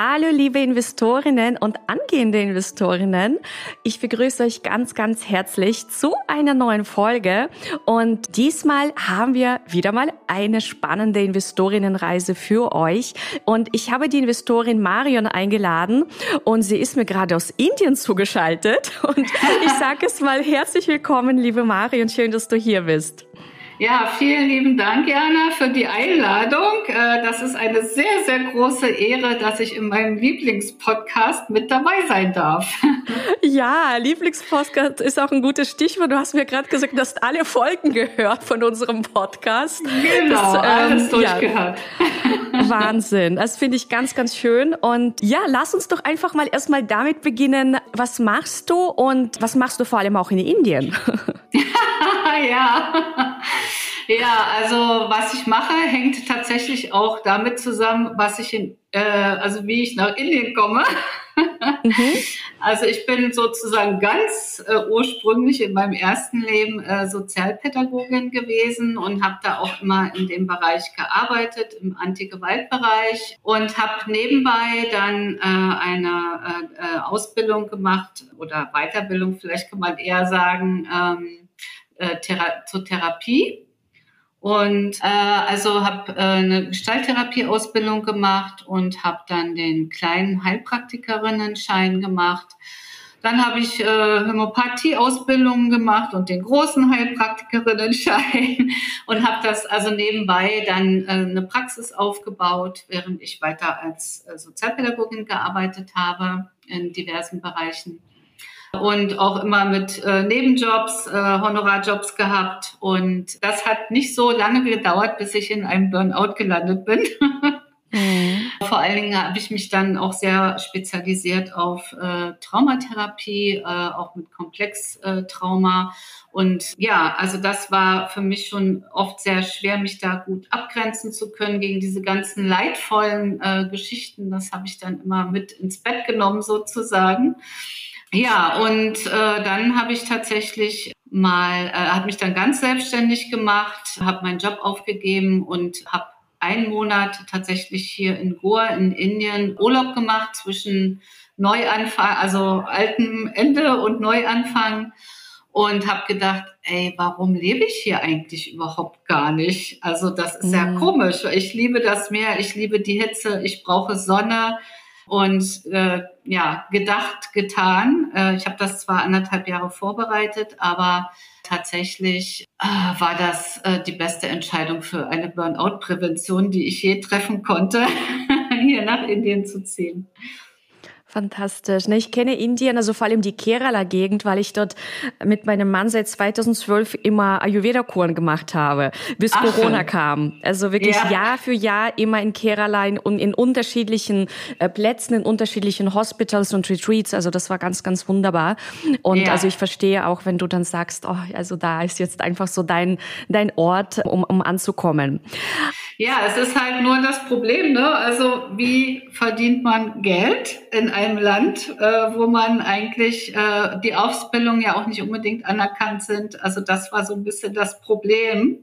Hallo liebe Investorinnen und angehende Investorinnen. Ich begrüße euch ganz, ganz herzlich zu einer neuen Folge. Und diesmal haben wir wieder mal eine spannende Investorinnenreise für euch. Und ich habe die Investorin Marion eingeladen und sie ist mir gerade aus Indien zugeschaltet. Und ich sage es mal herzlich willkommen, liebe Marion. Schön, dass du hier bist. Ja, vielen lieben Dank, Jana, für die Einladung. Äh, das ist eine sehr, sehr große Ehre, dass ich in meinem Lieblingspodcast mit dabei sein darf. Ja, Lieblingspodcast ist auch ein gutes Stichwort. Du hast mir gerade gesagt, du hast alle Folgen gehört von unserem Podcast. Genau, das, ähm, alles durchgehört. Ja, Wahnsinn. Das finde ich ganz, ganz schön. Und ja, lass uns doch einfach mal erstmal damit beginnen. Was machst du und was machst du vor allem auch in Indien? ja. Ja, also was ich mache, hängt tatsächlich auch damit zusammen, was ich in, äh, also wie ich nach Indien komme. Mhm. Also ich bin sozusagen ganz äh, ursprünglich in meinem ersten Leben äh, Sozialpädagogin gewesen und habe da auch immer in dem Bereich gearbeitet, im Anti-Gewalt-Bereich und habe nebenbei dann äh, eine äh, äh, Ausbildung gemacht oder Weiterbildung, vielleicht kann man eher sagen, ähm, äh, Thera zur Therapie und äh, also habe äh, eine Gestalttherapieausbildung gemacht und habe dann den kleinen Heilpraktikerinnen-Schein gemacht. Dann habe ich äh, Homöopathie-Ausbildungen gemacht und den großen Heilpraktikerinnen-Schein und habe das also nebenbei dann äh, eine Praxis aufgebaut, während ich weiter als äh, Sozialpädagogin gearbeitet habe in diversen Bereichen und auch immer mit äh, Nebenjobs, äh, Honorarjobs gehabt. Und das hat nicht so lange gedauert, bis ich in einem Burnout gelandet bin. Mhm. Vor allen Dingen habe ich mich dann auch sehr spezialisiert auf äh, Traumatherapie, äh, auch mit Komplextrauma. Äh, und ja, also das war für mich schon oft sehr schwer, mich da gut abgrenzen zu können gegen diese ganzen leidvollen äh, Geschichten. Das habe ich dann immer mit ins Bett genommen sozusagen. Ja, und äh, dann habe ich tatsächlich mal, äh, habe mich dann ganz selbstständig gemacht, habe meinen Job aufgegeben und habe einen Monat tatsächlich hier in Goa in Indien Urlaub gemacht zwischen Neuanfang, also altem Ende und Neuanfang und habe gedacht, ey, warum lebe ich hier eigentlich überhaupt gar nicht? Also das ist ja mhm. komisch. Ich liebe das Meer, ich liebe die Hitze, ich brauche Sonne und äh, ja, gedacht, getan. Äh, ich habe das zwar anderthalb Jahre vorbereitet, aber tatsächlich äh, war das äh, die beste Entscheidung für eine Burnout-Prävention, die ich je treffen konnte, hier nach Indien zu ziehen. Fantastisch. Ne, ich kenne Indien, also vor allem die Kerala-Gegend, weil ich dort mit meinem Mann seit 2012 immer Ayurveda-Kuren gemacht habe, bis Ach, Corona schön. kam. Also wirklich ja. Jahr für Jahr immer in Kerala in, in unterschiedlichen äh, Plätzen, in unterschiedlichen Hospitals und Retreats. Also das war ganz, ganz wunderbar. Und ja. also ich verstehe auch, wenn du dann sagst, oh, also da ist jetzt einfach so dein, dein Ort, um, um anzukommen. Ja, es ist halt nur das Problem, ne? Also wie verdient man Geld in einem Land, äh, wo man eigentlich äh, die Ausbildung ja auch nicht unbedingt anerkannt sind. Also das war so ein bisschen das Problem.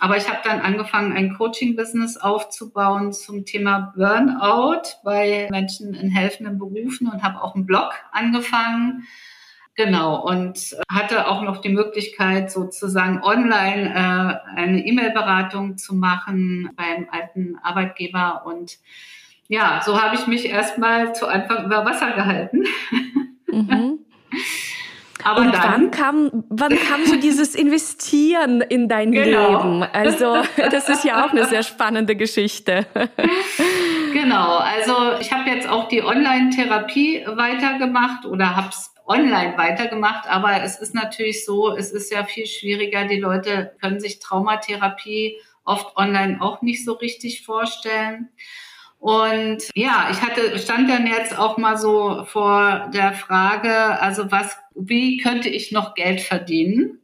Aber ich habe dann angefangen, ein Coaching-Business aufzubauen zum Thema Burnout bei Menschen in helfenden Berufen und habe auch einen Blog angefangen. Genau, und hatte auch noch die Möglichkeit, sozusagen online äh, eine E-Mail-Beratung zu machen beim alten Arbeitgeber und ja, so habe ich mich erstmal zu Anfang über Wasser gehalten. Mhm. Aber und dann, wann kam, wann kam so dieses Investieren in dein genau. Leben? Also das ist ja auch eine sehr spannende Geschichte. Genau, also ich habe jetzt auch die Online-Therapie weitergemacht oder habe es online weitergemacht, aber es ist natürlich so, es ist ja viel schwieriger. Die Leute können sich Traumatherapie oft online auch nicht so richtig vorstellen. Und ja, ich hatte, stand dann jetzt auch mal so vor der Frage, also was, wie könnte ich noch Geld verdienen?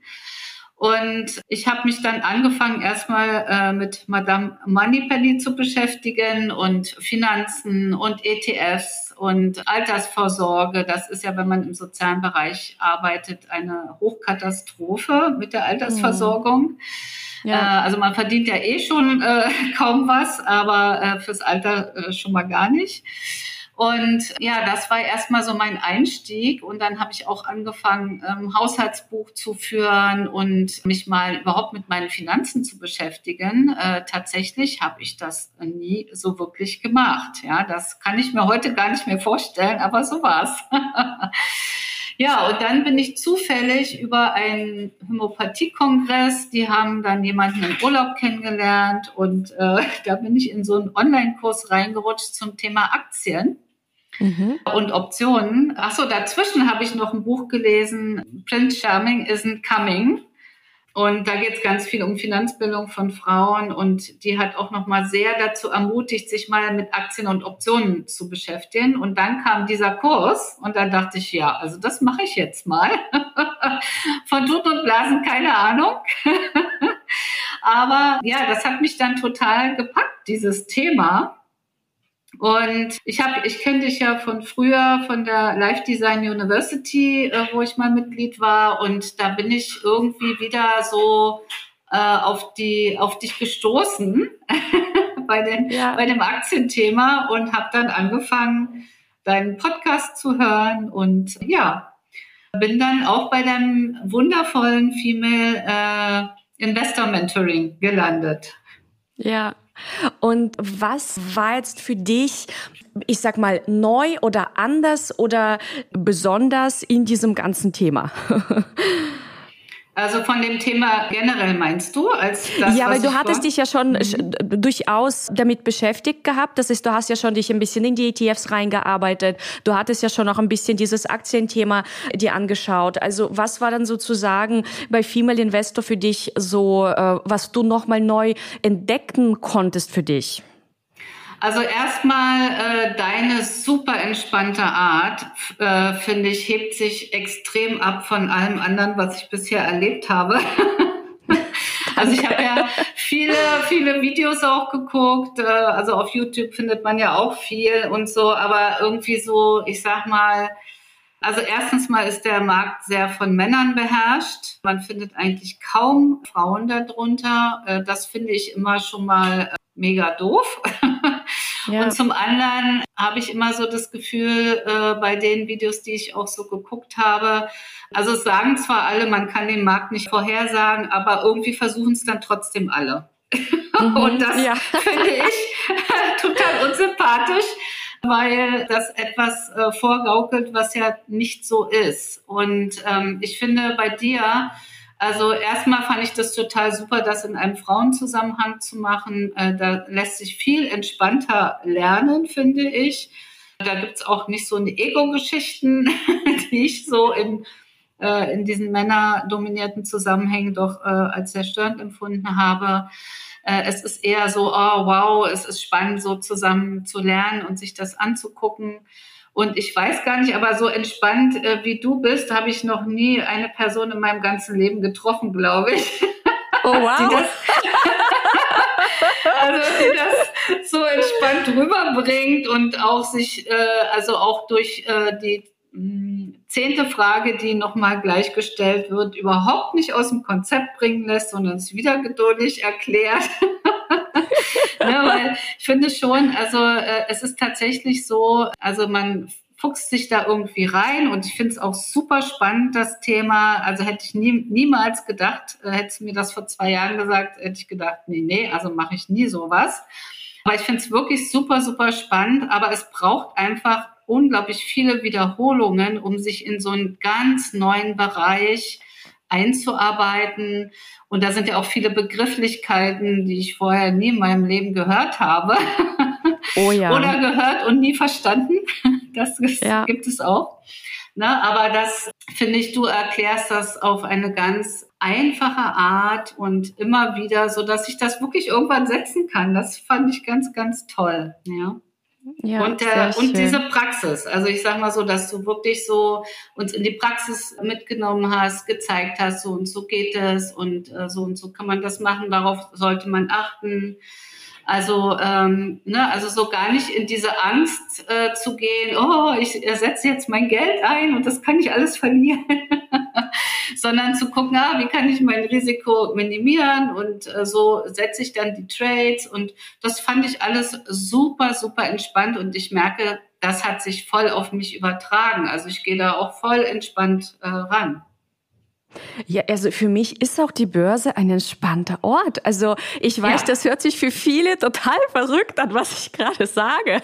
Und ich habe mich dann angefangen, erstmal äh, mit Madame Moneypenny zu beschäftigen und Finanzen und ETFs und Altersvorsorge. Das ist ja, wenn man im sozialen Bereich arbeitet, eine Hochkatastrophe mit der Altersversorgung. Mhm. Ja. Äh, also man verdient ja eh schon äh, kaum was, aber äh, fürs Alter äh, schon mal gar nicht. Und ja, das war erstmal so mein Einstieg. Und dann habe ich auch angefangen, ähm, Haushaltsbuch zu führen und mich mal überhaupt mit meinen Finanzen zu beschäftigen. Äh, tatsächlich habe ich das nie so wirklich gemacht. Ja, das kann ich mir heute gar nicht mehr vorstellen, aber so war's. Ja, und dann bin ich zufällig über einen Homöopathie-Kongress, die haben dann jemanden im Urlaub kennengelernt und äh, da bin ich in so einen Online-Kurs reingerutscht zum Thema Aktien. Mhm. Und Optionen. Achso, dazwischen habe ich noch ein Buch gelesen, Prince Charming Isn't Coming. Und da geht es ganz viel um Finanzbildung von Frauen und die hat auch nochmal sehr dazu ermutigt, sich mal mit Aktien und Optionen zu beschäftigen. Und dann kam dieser Kurs und da dachte ich, ja, also das mache ich jetzt mal. von Tut und Blasen keine Ahnung. Aber ja, das hat mich dann total gepackt, dieses Thema. Und ich habe, ich kenne dich ja von früher von der Life Design University, äh, wo ich mal Mitglied war, und da bin ich irgendwie wieder so äh, auf die, auf dich gestoßen bei den, ja. bei dem Aktienthema und habe dann angefangen, deinen Podcast zu hören und ja, bin dann auch bei deinem wundervollen Female äh, Investor Mentoring gelandet. Ja, und was war jetzt für dich, ich sag mal, neu oder anders oder besonders in diesem ganzen Thema? Also von dem Thema generell meinst du? Als das, ja, weil du hattest dich ja schon mhm. durchaus damit beschäftigt gehabt. Das ist, du hast ja schon dich ein bisschen in die ETFs reingearbeitet. Du hattest ja schon auch ein bisschen dieses Aktienthema dir angeschaut. Also was war dann sozusagen bei Female Investor für dich so, äh, was du nochmal neu entdecken konntest für dich? Also erstmal äh, deine super entspannte Art, äh, finde ich, hebt sich extrem ab von allem anderen, was ich bisher erlebt habe. also ich habe ja viele, viele Videos auch geguckt. Äh, also auf YouTube findet man ja auch viel und so, aber irgendwie so, ich sag mal, also erstens mal ist der Markt sehr von Männern beherrscht. Man findet eigentlich kaum Frauen darunter. Äh, das finde ich immer schon mal äh, mega doof. Ja. Und zum anderen habe ich immer so das Gefühl, äh, bei den Videos, die ich auch so geguckt habe, also es sagen zwar alle, man kann den Markt nicht vorhersagen, aber irgendwie versuchen es dann trotzdem alle. Mhm, und das ja. finde ich total unsympathisch, weil das etwas äh, vorgaukelt, was ja nicht so ist. Und ähm, ich finde bei dir, also erstmal fand ich das total super, das in einem Frauenzusammenhang zu machen. Äh, da lässt sich viel entspannter lernen, finde ich. Da gibt's auch nicht so eine Ego-Geschichten, die ich so in, äh, in diesen männerdominierten Zusammenhängen doch äh, als sehr störend empfunden habe. Es ist eher so, oh wow, es ist spannend, so zusammen zu lernen und sich das anzugucken. Und ich weiß gar nicht, aber so entspannt äh, wie du bist, habe ich noch nie eine Person in meinem ganzen Leben getroffen, glaube ich. Oh wow. das, also die das so entspannt rüberbringt und auch sich, äh, also auch durch äh, die mh, hm, zehnte Frage, die nochmal gleichgestellt wird, überhaupt nicht aus dem Konzept bringen lässt, sondern es wieder geduldig erklärt. ja, weil ich finde schon, also äh, es ist tatsächlich so, also man fuchst sich da irgendwie rein und ich finde es auch super spannend, das Thema. Also hätte ich nie, niemals gedacht, äh, hättest du mir das vor zwei Jahren gesagt, hätte ich gedacht, nee, nee, also mache ich nie sowas. Aber ich finde es wirklich super, super spannend, aber es braucht einfach unglaublich viele Wiederholungen, um sich in so einen ganz neuen Bereich einzuarbeiten. Und da sind ja auch viele Begrifflichkeiten, die ich vorher nie in meinem Leben gehört habe. Oh ja. Oder gehört und nie verstanden. Das ja. gibt es auch. Na, aber das finde ich, du erklärst das auf eine ganz einfache Art und immer wieder, so dass ich das wirklich irgendwann setzen kann. Das fand ich ganz, ganz toll. Ja. Ja, und, der, und diese Praxis, also ich sag mal so, dass du wirklich so uns in die Praxis mitgenommen hast, gezeigt hast, so und so geht es und äh, so und so kann man das machen, darauf sollte man achten. Also, ähm, ne, also so gar nicht in diese Angst äh, zu gehen, oh, ich setze jetzt mein Geld ein und das kann ich alles verlieren, sondern zu gucken, ah, wie kann ich mein Risiko minimieren und äh, so setze ich dann die Trades und das fand ich alles super, super entspannt und ich merke, das hat sich voll auf mich übertragen. Also ich gehe da auch voll entspannt äh, ran. Ja, also für mich ist auch die Börse ein entspannter Ort. Also ich weiß, ja. das hört sich für viele total verrückt an, was ich gerade sage.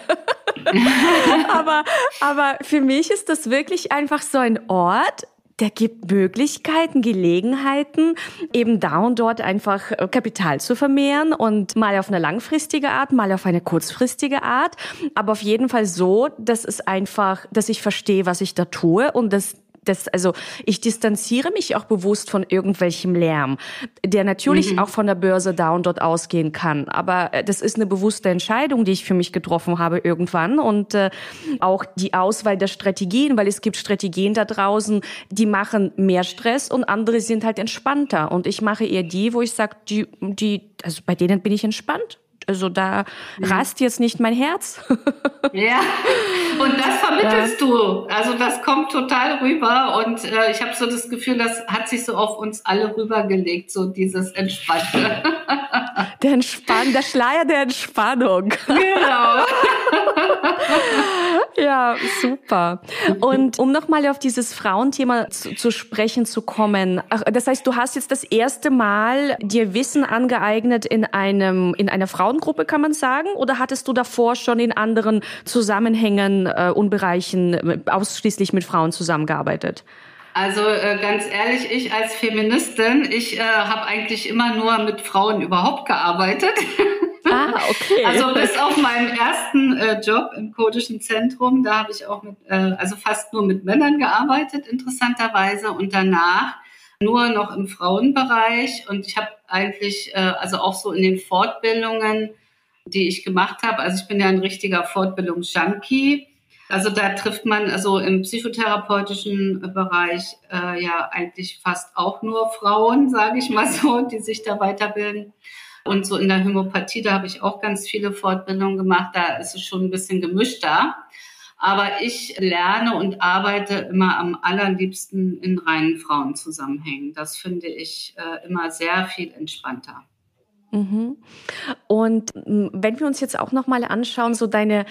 aber, aber für mich ist das wirklich einfach so ein Ort, der gibt Möglichkeiten, Gelegenheiten, eben da und dort einfach äh, Kapital zu vermehren und mal auf eine langfristige Art, mal auf eine kurzfristige Art, aber auf jeden Fall so, dass es einfach, dass ich verstehe, was ich da tue und dass das, also ich distanziere mich auch bewusst von irgendwelchem Lärm, der natürlich mhm. auch von der Börse da und dort ausgehen kann. Aber äh, das ist eine bewusste Entscheidung, die ich für mich getroffen habe irgendwann. Und äh, auch die Auswahl der Strategien, weil es gibt Strategien da draußen, die machen mehr Stress und andere sind halt entspannter. Und ich mache eher die, wo ich sage, die, die, also bei denen bin ich entspannt. Also da mhm. rast jetzt nicht mein Herz. ja, und das vermittelst ja. du. Also das kommt total rüber und äh, ich habe so das Gefühl, das hat sich so auf uns alle rübergelegt, so dieses Entspannte. Der Entspann, der Schleier der Entspannung. Genau. ja, super. Und um nochmal auf dieses Frauenthema zu, zu, sprechen zu kommen. Das heißt, du hast jetzt das erste Mal dir Wissen angeeignet in einem, in einer Frauengruppe, kann man sagen? Oder hattest du davor schon in anderen Zusammenhängen äh, und Bereichen ausschließlich mit Frauen zusammengearbeitet? Also äh, ganz ehrlich, ich als Feministin, ich äh, habe eigentlich immer nur mit Frauen überhaupt gearbeitet. Ah, okay. Also bis auf meinen ersten äh, Job im kurdischen Zentrum, da habe ich auch mit, äh, also fast nur mit Männern gearbeitet, interessanterweise. Und danach nur noch im Frauenbereich. Und ich habe eigentlich, äh, also auch so in den Fortbildungen, die ich gemacht habe, also ich bin ja ein richtiger Fortbildungsjunkie also da trifft man also im psychotherapeutischen Bereich äh, ja eigentlich fast auch nur Frauen, sage ich mal so, die sich da weiterbilden. Und so in der Homöopathie, da habe ich auch ganz viele Fortbildungen gemacht. Da ist es schon ein bisschen gemischter. Aber ich lerne und arbeite immer am allerliebsten in reinen Frauenzusammenhängen. Das finde ich äh, immer sehr viel entspannter. Mhm. Und wenn wir uns jetzt auch noch mal anschauen, so deine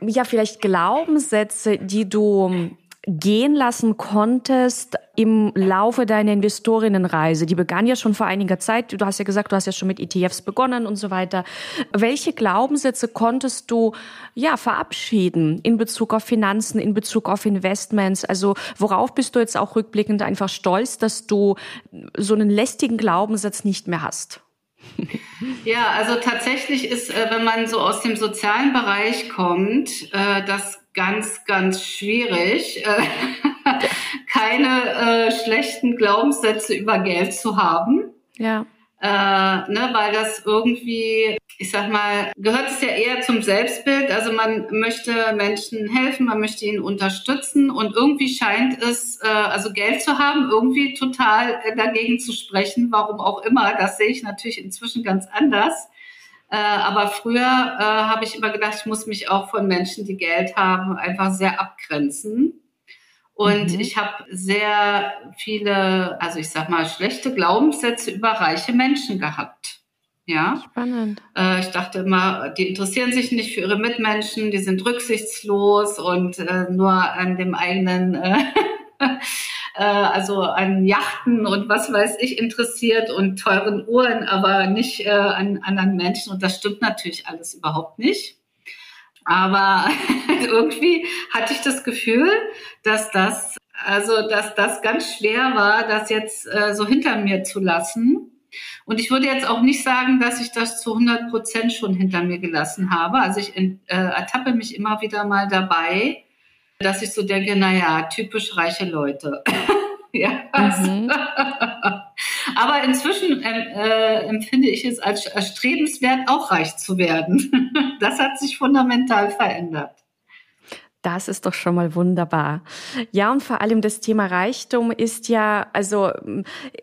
ja vielleicht Glaubenssätze, die du gehen lassen konntest im Laufe deiner Investorinnenreise? Die begann ja schon vor einiger Zeit. Du hast ja gesagt, du hast ja schon mit ETFs begonnen und so weiter. Welche Glaubenssätze konntest du ja verabschieden in Bezug auf Finanzen, in Bezug auf Investments? Also worauf bist du jetzt auch rückblickend einfach stolz, dass du so einen lästigen Glaubenssatz nicht mehr hast? Ja, also tatsächlich ist, äh, wenn man so aus dem sozialen Bereich kommt, äh, das ganz, ganz schwierig, äh, keine schlechten Glaubenssätze über Geld zu haben. Ja. Äh, ne, weil das irgendwie, ich sag mal, gehört es ja eher zum Selbstbild. Also man möchte Menschen helfen, man möchte ihnen unterstützen und irgendwie scheint es, äh, also Geld zu haben, irgendwie total dagegen zu sprechen, warum auch immer. Das sehe ich natürlich inzwischen ganz anders. Äh, aber früher äh, habe ich immer gedacht, ich muss mich auch von Menschen, die Geld haben, einfach sehr abgrenzen. Und mhm. ich habe sehr viele, also ich sag mal, schlechte Glaubenssätze über reiche Menschen gehabt. Ja. Spannend. Äh, ich dachte immer, die interessieren sich nicht für ihre Mitmenschen, die sind rücksichtslos und äh, nur an dem eigenen, äh, äh, also an Yachten und was weiß ich interessiert und teuren Uhren, aber nicht äh, an anderen Menschen. Und das stimmt natürlich alles überhaupt nicht. Aber irgendwie hatte ich das Gefühl, dass das, also, dass das ganz schwer war, das jetzt äh, so hinter mir zu lassen. Und ich würde jetzt auch nicht sagen, dass ich das zu 100 Prozent schon hinter mir gelassen habe. Also ich äh, ertappe mich immer wieder mal dabei, dass ich so denke, na ja, typisch reiche Leute. Ja. Mhm. Aber inzwischen äh, empfinde ich es als erstrebenswert, auch reich zu werden. Das hat sich fundamental verändert. Das ist doch schon mal wunderbar. Ja, und vor allem das Thema Reichtum ist ja, also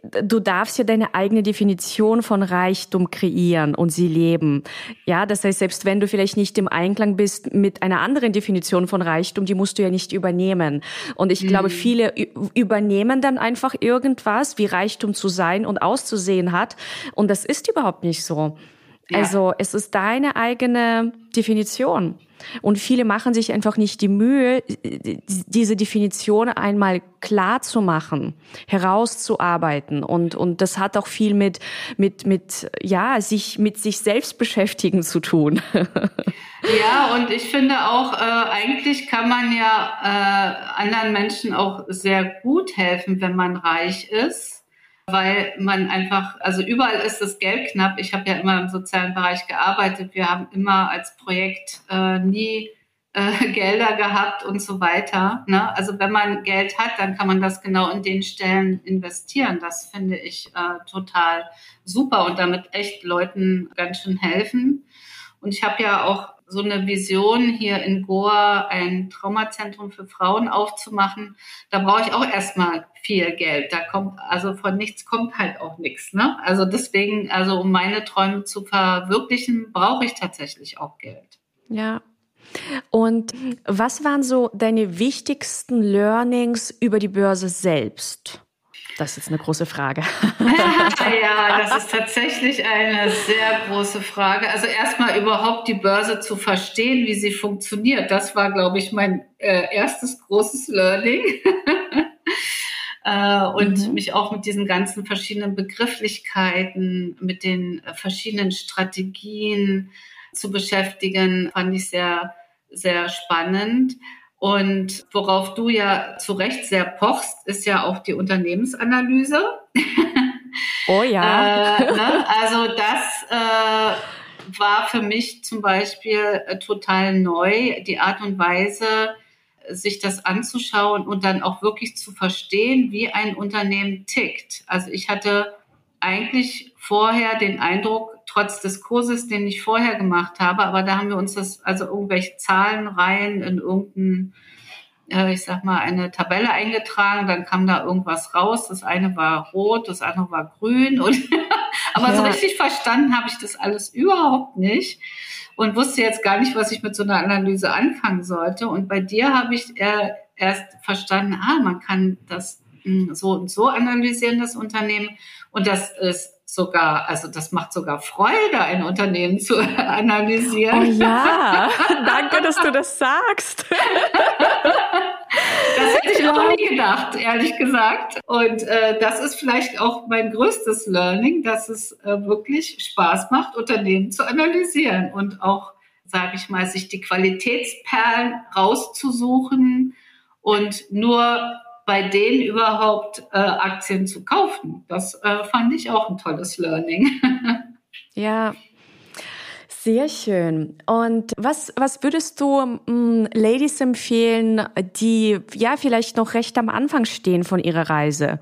du darfst ja deine eigene Definition von Reichtum kreieren und sie leben. Ja, das heißt, selbst wenn du vielleicht nicht im Einklang bist mit einer anderen Definition von Reichtum, die musst du ja nicht übernehmen. Und ich mhm. glaube, viele übernehmen dann einfach irgendwas, wie Reichtum zu sein und auszusehen hat. Und das ist überhaupt nicht so. Ja. Also es ist deine eigene Definition. Und viele machen sich einfach nicht die Mühe, diese Definition einmal klar zu machen, herauszuarbeiten. Und, und das hat auch viel mit, mit, mit, ja, sich, mit sich selbst beschäftigen zu tun. Ja, und ich finde auch, äh, eigentlich kann man ja äh, anderen Menschen auch sehr gut helfen, wenn man reich ist weil man einfach, also überall ist das Geld knapp. Ich habe ja immer im sozialen Bereich gearbeitet. Wir haben immer als Projekt äh, nie äh, Gelder gehabt und so weiter. Ne? Also wenn man Geld hat, dann kann man das genau in den Stellen investieren. Das finde ich äh, total super und damit echt Leuten ganz schön helfen. Und ich habe ja auch so eine Vision hier in Goa ein Traumazentrum für Frauen aufzumachen, da brauche ich auch erstmal viel Geld. Da kommt, also von nichts kommt halt auch nichts. Ne? Also deswegen, also um meine Träume zu verwirklichen, brauche ich tatsächlich auch Geld. Ja. Und was waren so deine wichtigsten Learnings über die Börse selbst? Das ist eine große Frage. ja, das ist tatsächlich eine sehr große Frage. Also erstmal überhaupt die Börse zu verstehen, wie sie funktioniert. Das war, glaube ich, mein äh, erstes großes Learning. äh, und mhm. mich auch mit diesen ganzen verschiedenen Begrifflichkeiten, mit den äh, verschiedenen Strategien zu beschäftigen, fand ich sehr, sehr spannend. Und worauf du ja zu Recht sehr pochst, ist ja auch die Unternehmensanalyse. Oh ja. äh, ne? Also das äh, war für mich zum Beispiel äh, total neu, die Art und Weise, sich das anzuschauen und dann auch wirklich zu verstehen, wie ein Unternehmen tickt. Also ich hatte eigentlich vorher den Eindruck, trotz des Kurses, den ich vorher gemacht habe, aber da haben wir uns das, also irgendwelche Zahlenreihen in irgendein, äh, ich sag mal, eine Tabelle eingetragen, dann kam da irgendwas raus. Das eine war rot, das andere war grün und aber ja. so richtig verstanden habe ich das alles überhaupt nicht und wusste jetzt gar nicht, was ich mit so einer Analyse anfangen sollte. Und bei dir habe ich äh, erst verstanden, ah, man kann das mh, hm, so und so analysieren, das Unternehmen. Und das ist sogar, also das macht sogar Freude, ein Unternehmen zu analysieren. Oh ja, danke, dass du das sagst. Das hätte ich auch nie gedacht, ehrlich gesagt. Und äh, das ist vielleicht auch mein größtes Learning, dass es äh, wirklich Spaß macht, Unternehmen zu analysieren und auch, sage ich mal, sich die Qualitätsperlen rauszusuchen und nur bei denen überhaupt äh, Aktien zu kaufen. Das äh, fand ich auch ein tolles Learning. ja, sehr schön. Und was, was würdest du ähm, Ladies empfehlen, die ja vielleicht noch recht am Anfang stehen von ihrer Reise?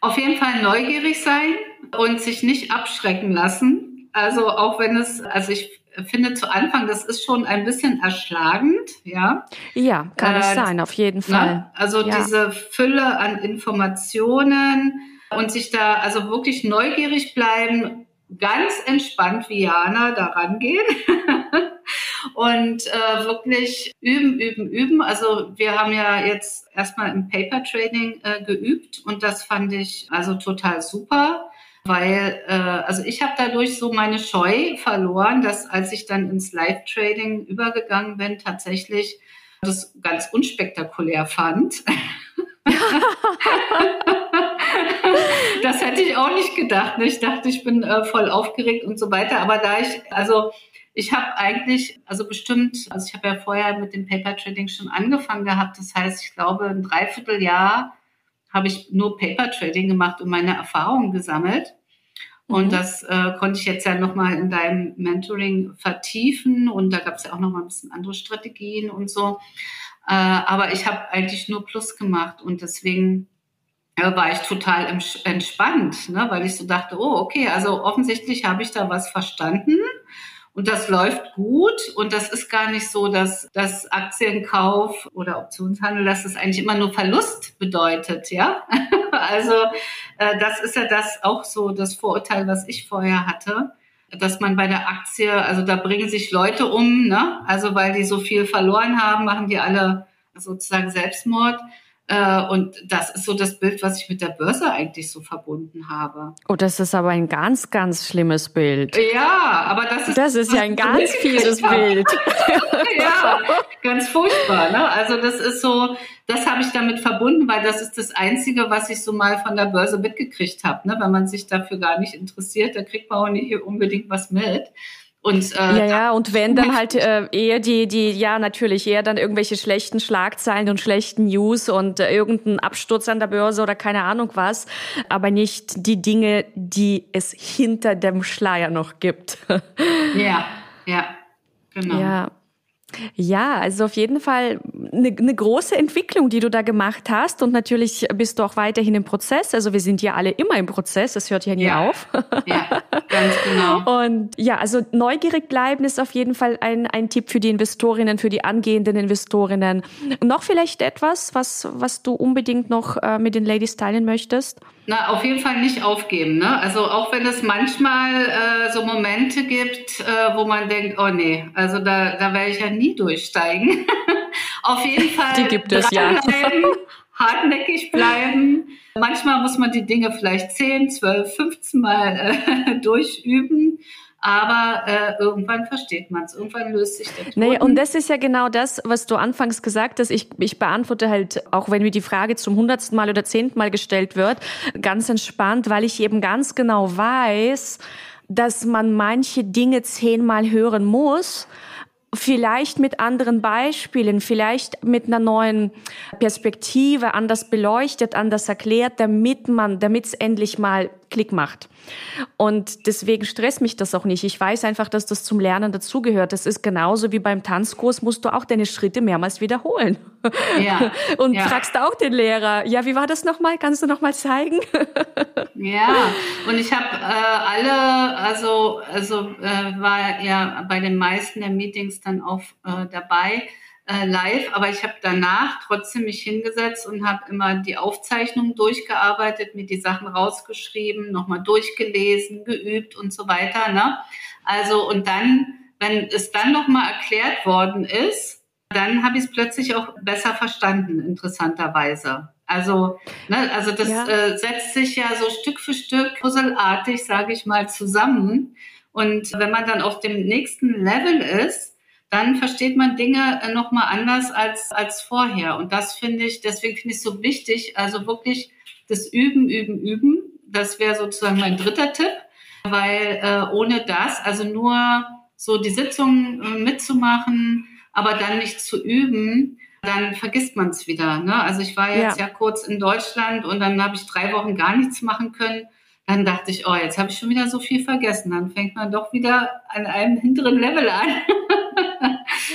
Auf jeden Fall neugierig sein und sich nicht abschrecken lassen. Also auch wenn es, also ich finde zu Anfang, das ist schon ein bisschen erschlagend, ja. Ja, kann äh, es sein, auf jeden ne? Fall. Ne? Also ja. diese Fülle an Informationen und sich da also wirklich neugierig bleiben, ganz entspannt wie Jana daran gehen. und äh, wirklich üben, üben, üben. Also wir haben ja jetzt erstmal im Paper Trading äh, geübt und das fand ich also total super weil äh, also ich habe dadurch so meine Scheu verloren, dass als ich dann ins Live-Trading übergegangen bin, tatsächlich das ganz unspektakulär fand. das hätte ich auch nicht gedacht. Ne? Ich dachte, ich bin äh, voll aufgeregt und so weiter. Aber da ich, also ich habe eigentlich, also bestimmt, also ich habe ja vorher mit dem Paper Trading schon angefangen gehabt. Das heißt, ich glaube, ein Dreivierteljahr habe ich nur Paper Trading gemacht und meine Erfahrungen gesammelt. Und mhm. das äh, konnte ich jetzt ja nochmal in deinem Mentoring vertiefen. Und da gab es ja auch nochmal ein bisschen andere Strategien und so. Äh, aber ich habe eigentlich nur Plus gemacht. Und deswegen war ich total entspannt, ne? weil ich so dachte, oh, okay, also offensichtlich habe ich da was verstanden und das läuft gut und das ist gar nicht so, dass das Aktienkauf oder Optionshandel, dass es eigentlich immer nur Verlust bedeutet, ja. also äh, das ist ja das auch so das Vorurteil, was ich vorher hatte, dass man bei der Aktie, also da bringen sich Leute um, ne? Also weil die so viel verloren haben, machen die alle sozusagen Selbstmord. Äh, und das ist so das Bild, was ich mit der Börse eigentlich so verbunden habe. Oh, das ist aber ein ganz, ganz schlimmes Bild. Ja, aber das ist. Das ist ja ein ganz fieses Bild. ja, ganz furchtbar. Ne? Also das ist so, das habe ich damit verbunden, weil das ist das Einzige, was ich so mal von der Börse mitgekriegt habe. Ne? Wenn man sich dafür gar nicht interessiert, da kriegt man auch nicht unbedingt was mit. Und, äh, ja, ja, und wenn dann halt äh, eher die, die, ja, natürlich eher dann irgendwelche schlechten Schlagzeilen und schlechten News und äh, irgendein Absturz an der Börse oder keine Ahnung was, aber nicht die Dinge, die es hinter dem Schleier noch gibt. ja, ja, genau. Ja. Ja, also auf jeden Fall eine, eine große Entwicklung, die du da gemacht hast. Und natürlich bist du auch weiterhin im Prozess. Also wir sind ja alle immer im Prozess, das hört ja nie ja. auf. Ja, ganz genau. Und ja, also neugierig bleiben ist auf jeden Fall ein, ein Tipp für die Investorinnen, für die angehenden Investorinnen. Und noch vielleicht etwas, was, was du unbedingt noch äh, mit den Ladies teilen möchtest? Na, auf jeden Fall nicht aufgeben. Ne? Also auch wenn es manchmal äh, so Momente gibt, äh, wo man denkt, oh nee, also da, da werde ich ja nie durchsteigen. auf jeden Fall die gibt es, ja. hartnäckig bleiben. Manchmal muss man die Dinge vielleicht 10, 12, 15 Mal äh, durchüben. Aber äh, irgendwann versteht man es, irgendwann löst sich der. Nee, und das ist ja genau das, was du anfangs gesagt hast. Ich, ich beantworte halt, auch wenn mir die Frage zum hundertsten Mal oder zehnten Mal gestellt wird, ganz entspannt, weil ich eben ganz genau weiß, dass man manche Dinge zehnmal hören muss vielleicht mit anderen Beispielen, vielleicht mit einer neuen Perspektive anders beleuchtet, anders erklärt, damit man, damit es endlich mal Klick macht. Und deswegen stresst mich das auch nicht. Ich weiß einfach, dass das zum Lernen dazugehört. Das ist genauso wie beim Tanzkurs, musst du auch deine Schritte mehrmals wiederholen. Ja. Und ja. fragst auch den Lehrer, ja, wie war das nochmal? Kannst du nochmal zeigen? Ja, und ich habe äh, alle, also, also äh, war ja bei den meisten der Meetings dann auch äh, dabei äh, live, aber ich habe danach trotzdem mich hingesetzt und habe immer die Aufzeichnungen durchgearbeitet, mir die Sachen rausgeschrieben, nochmal durchgelesen, geübt und so weiter. Ne? Also und dann, wenn es dann nochmal erklärt worden ist, dann habe ich es plötzlich auch besser verstanden, interessanterweise. Also, ne, also das ja. äh, setzt sich ja so Stück für Stück puzzelartig, sage ich mal, zusammen. Und wenn man dann auf dem nächsten Level ist, dann versteht man Dinge äh, nochmal anders als, als vorher. Und das finde ich, deswegen finde ich es so wichtig, also wirklich das Üben, Üben, Üben. Das wäre sozusagen mein dritter Tipp, weil äh, ohne das, also nur so die Sitzung äh, mitzumachen, aber dann nicht zu üben, dann vergisst man es wieder. Ne? Also ich war jetzt ja. ja kurz in Deutschland und dann habe ich drei Wochen gar nichts machen können. Dann dachte ich, oh, jetzt habe ich schon wieder so viel vergessen. Dann fängt man doch wieder an einem hinteren Level an.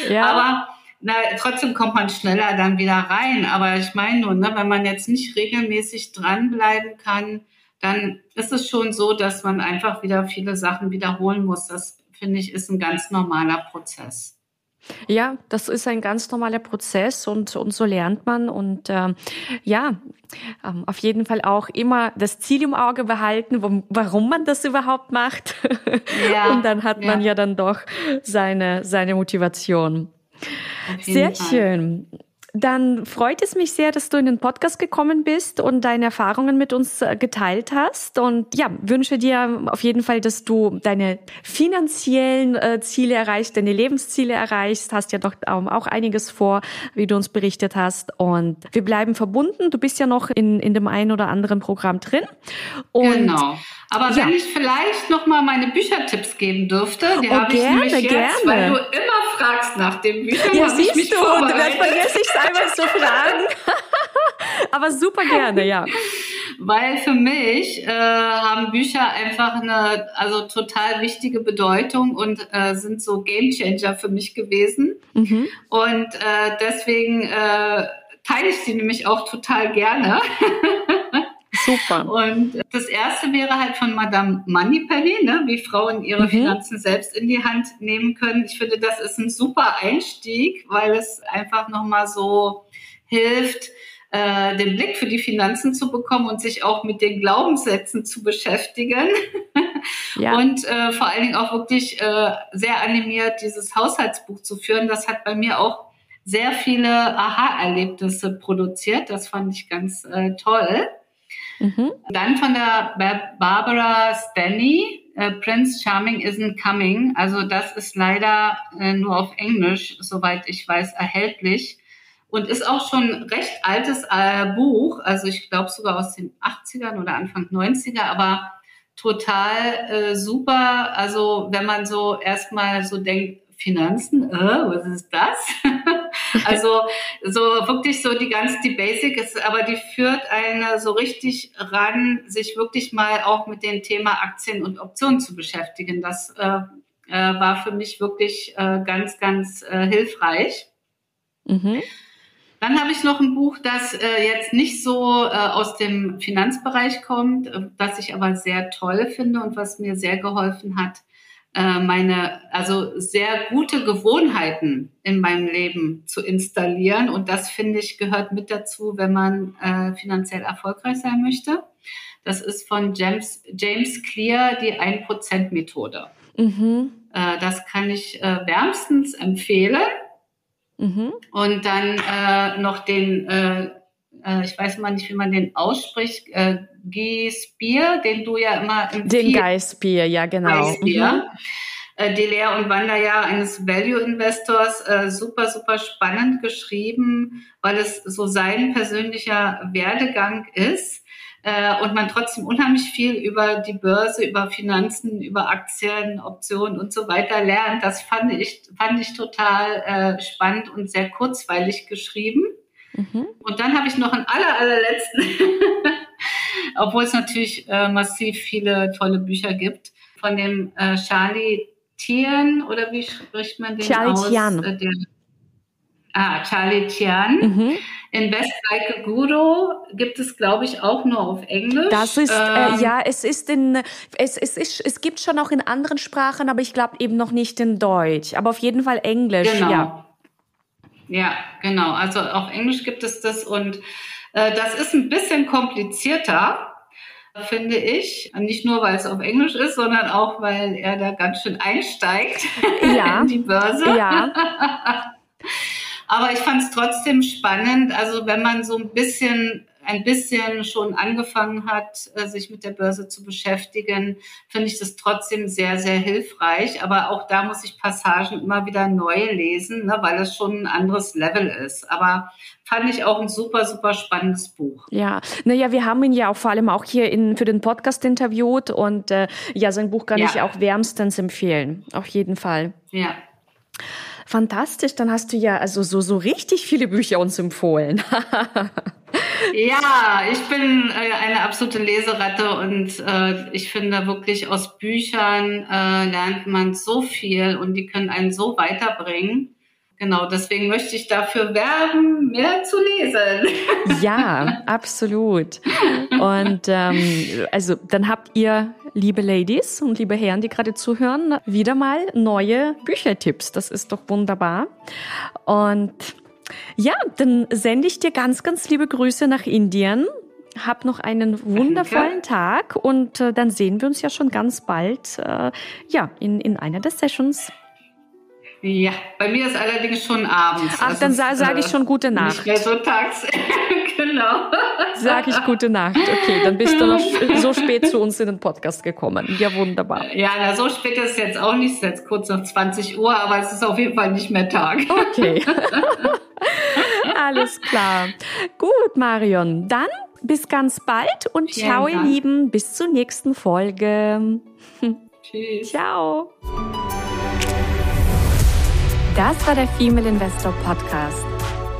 Ja. Aber na, trotzdem kommt man schneller dann wieder rein. Aber ich meine nur, ne, wenn man jetzt nicht regelmäßig dranbleiben kann, dann ist es schon so, dass man einfach wieder viele Sachen wiederholen muss. Das finde ich ist ein ganz normaler Prozess. Ja, das ist ein ganz normaler Prozess und, und so lernt man. Und äh, ja, ähm, auf jeden Fall auch immer das Ziel im Auge behalten, wo, warum man das überhaupt macht. Ja, und dann hat man ja. ja dann doch seine, seine Motivation. Sehr Fall. schön. Dann freut es mich sehr, dass du in den Podcast gekommen bist und deine Erfahrungen mit uns äh, geteilt hast. Und ja, wünsche dir auf jeden Fall, dass du deine finanziellen äh, Ziele erreichst, deine Lebensziele erreichst. Hast ja doch auch einiges vor, wie du uns berichtet hast. Und wir bleiben verbunden. Du bist ja noch in, in dem einen oder anderen Programm drin. Und genau. Aber ja. wenn ich vielleicht noch mal meine Büchertipps geben dürfte, die oh, habe ich nämlich jetzt, gerne. weil du immer fragst nach den Büchern. Ja, siehst ich du, und dann vergesse ich es einmal zu fragen. Aber super gerne, ja. Weil für mich äh, haben Bücher einfach eine also total wichtige Bedeutung und äh, sind so Gamechanger für mich gewesen. Mhm. Und äh, deswegen äh, teile ich sie nämlich auch total gerne. Super. Und das erste wäre halt von Madame Moneypenny, ne, wie Frauen ihre mhm. Finanzen selbst in die Hand nehmen können. Ich finde, das ist ein super Einstieg, weil es einfach nochmal so hilft, äh, den Blick für die Finanzen zu bekommen und sich auch mit den Glaubenssätzen zu beschäftigen. Ja. Und äh, vor allen Dingen auch wirklich äh, sehr animiert, dieses Haushaltsbuch zu führen. Das hat bei mir auch sehr viele Aha-Erlebnisse produziert. Das fand ich ganz äh, toll. Mhm. Dann von der Barbara Stanley, äh, Prince Charming Isn't Coming. Also das ist leider äh, nur auf Englisch, soweit ich weiß, erhältlich und ist auch schon recht altes äh, Buch, also ich glaube sogar aus den 80ern oder Anfang 90er, aber total super. Also wenn man so erstmal so denkt, Finanzen, äh, was ist das? also so wirklich so die ganz die Basics, aber die führt eine so richtig ran, sich wirklich mal auch mit dem Thema Aktien und Optionen zu beschäftigen. Das äh, äh, war für mich wirklich äh, ganz, ganz äh, hilfreich. Mhm. Dann habe ich noch ein Buch, das äh, jetzt nicht so äh, aus dem Finanzbereich kommt, äh, das ich aber sehr toll finde und was mir sehr geholfen hat, äh, meine, also sehr gute Gewohnheiten in meinem Leben zu installieren. Und das finde ich gehört mit dazu, wenn man äh, finanziell erfolgreich sein möchte. Das ist von James, James Clear, die 1%-Methode. Mhm. Äh, das kann ich äh, wärmstens empfehlen. Mhm. Und dann äh, noch den, äh, äh, ich weiß mal nicht, wie man den ausspricht, äh, Guy Spear, den du ja immer im Den Guy Spear, ja genau. Guy Spear. Mhm. Äh, die Lehr- und Wanderjahre eines Value-Investors, äh, super, super spannend geschrieben, weil es so sein persönlicher Werdegang ist äh, und man trotzdem unheimlich viel über die Börse, über Finanzen, über Aktien, Optionen und so weiter lernt. Das fand ich, fand ich total äh, spannend und sehr kurzweilig geschrieben. Mhm. Und dann habe ich noch einen aller, allerletzten, obwohl es natürlich äh, massiv viele tolle Bücher gibt, von dem äh, Charlie Tian oder wie spricht man den Charlie aus? Tian. Äh, der, ah, Charlie Tian. Mhm. Invest Like a Guru gibt es, glaube ich, auch nur auf Englisch. Das ist, äh, ähm, äh, ja, es ist in, es, es ist, es gibt schon auch in anderen Sprachen, aber ich glaube eben noch nicht in Deutsch. Aber auf jeden Fall Englisch, genau. ja. Ja, genau. Also auf Englisch gibt es das und äh, das ist ein bisschen komplizierter, finde ich. Nicht nur, weil es auf Englisch ist, sondern auch, weil er da ganz schön einsteigt ja. in die Börse. Ja. Aber ich fand es trotzdem spannend. Also wenn man so ein bisschen ein bisschen schon angefangen hat, äh, sich mit der Börse zu beschäftigen, finde ich das trotzdem sehr, sehr hilfreich. Aber auch da muss ich Passagen immer wieder neu lesen, ne, weil es schon ein anderes Level ist. Aber fand ich auch ein super, super spannendes Buch. Ja, naja, wir haben ihn ja auch vor allem auch hier in, für den Podcast interviewt und äh, ja, sein Buch kann ja. ich auch wärmstens empfehlen. Auf jeden Fall. Ja. Fantastisch, dann hast du ja also so, so richtig viele Bücher uns empfohlen. ja, ich bin äh, eine absolute Leseratte und äh, ich finde wirklich aus Büchern äh, lernt man so viel und die können einen so weiterbringen. Genau, deswegen möchte ich dafür werben, mehr zu lesen. Ja, absolut. Und ähm, also dann habt ihr, liebe Ladies und liebe Herren, die gerade zuhören, wieder mal neue Büchertipps. Das ist doch wunderbar. Und ja, dann sende ich dir ganz, ganz liebe Grüße nach Indien. Hab noch einen wundervollen Danke. Tag und äh, dann sehen wir uns ja schon ganz bald äh, ja, in, in einer der Sessions. Ja, bei mir ist allerdings schon abends. Ach, also dann sa sage ich schon gute Nacht. Nicht mehr so tags. genau. Sag ich gute Nacht. Okay, dann bist du noch so spät zu uns in den Podcast gekommen. Ja, wunderbar. Ja, na, so spät ist es jetzt auch nicht. Es ist jetzt kurz nach 20 Uhr, aber es ist auf jeden Fall nicht mehr Tag. Okay. Alles klar. Gut, Marion. Dann bis ganz bald und Vielen ciao, Dank. ihr Lieben. Bis zur nächsten Folge. Tschüss. Ciao. Das war der Female Investor Podcast.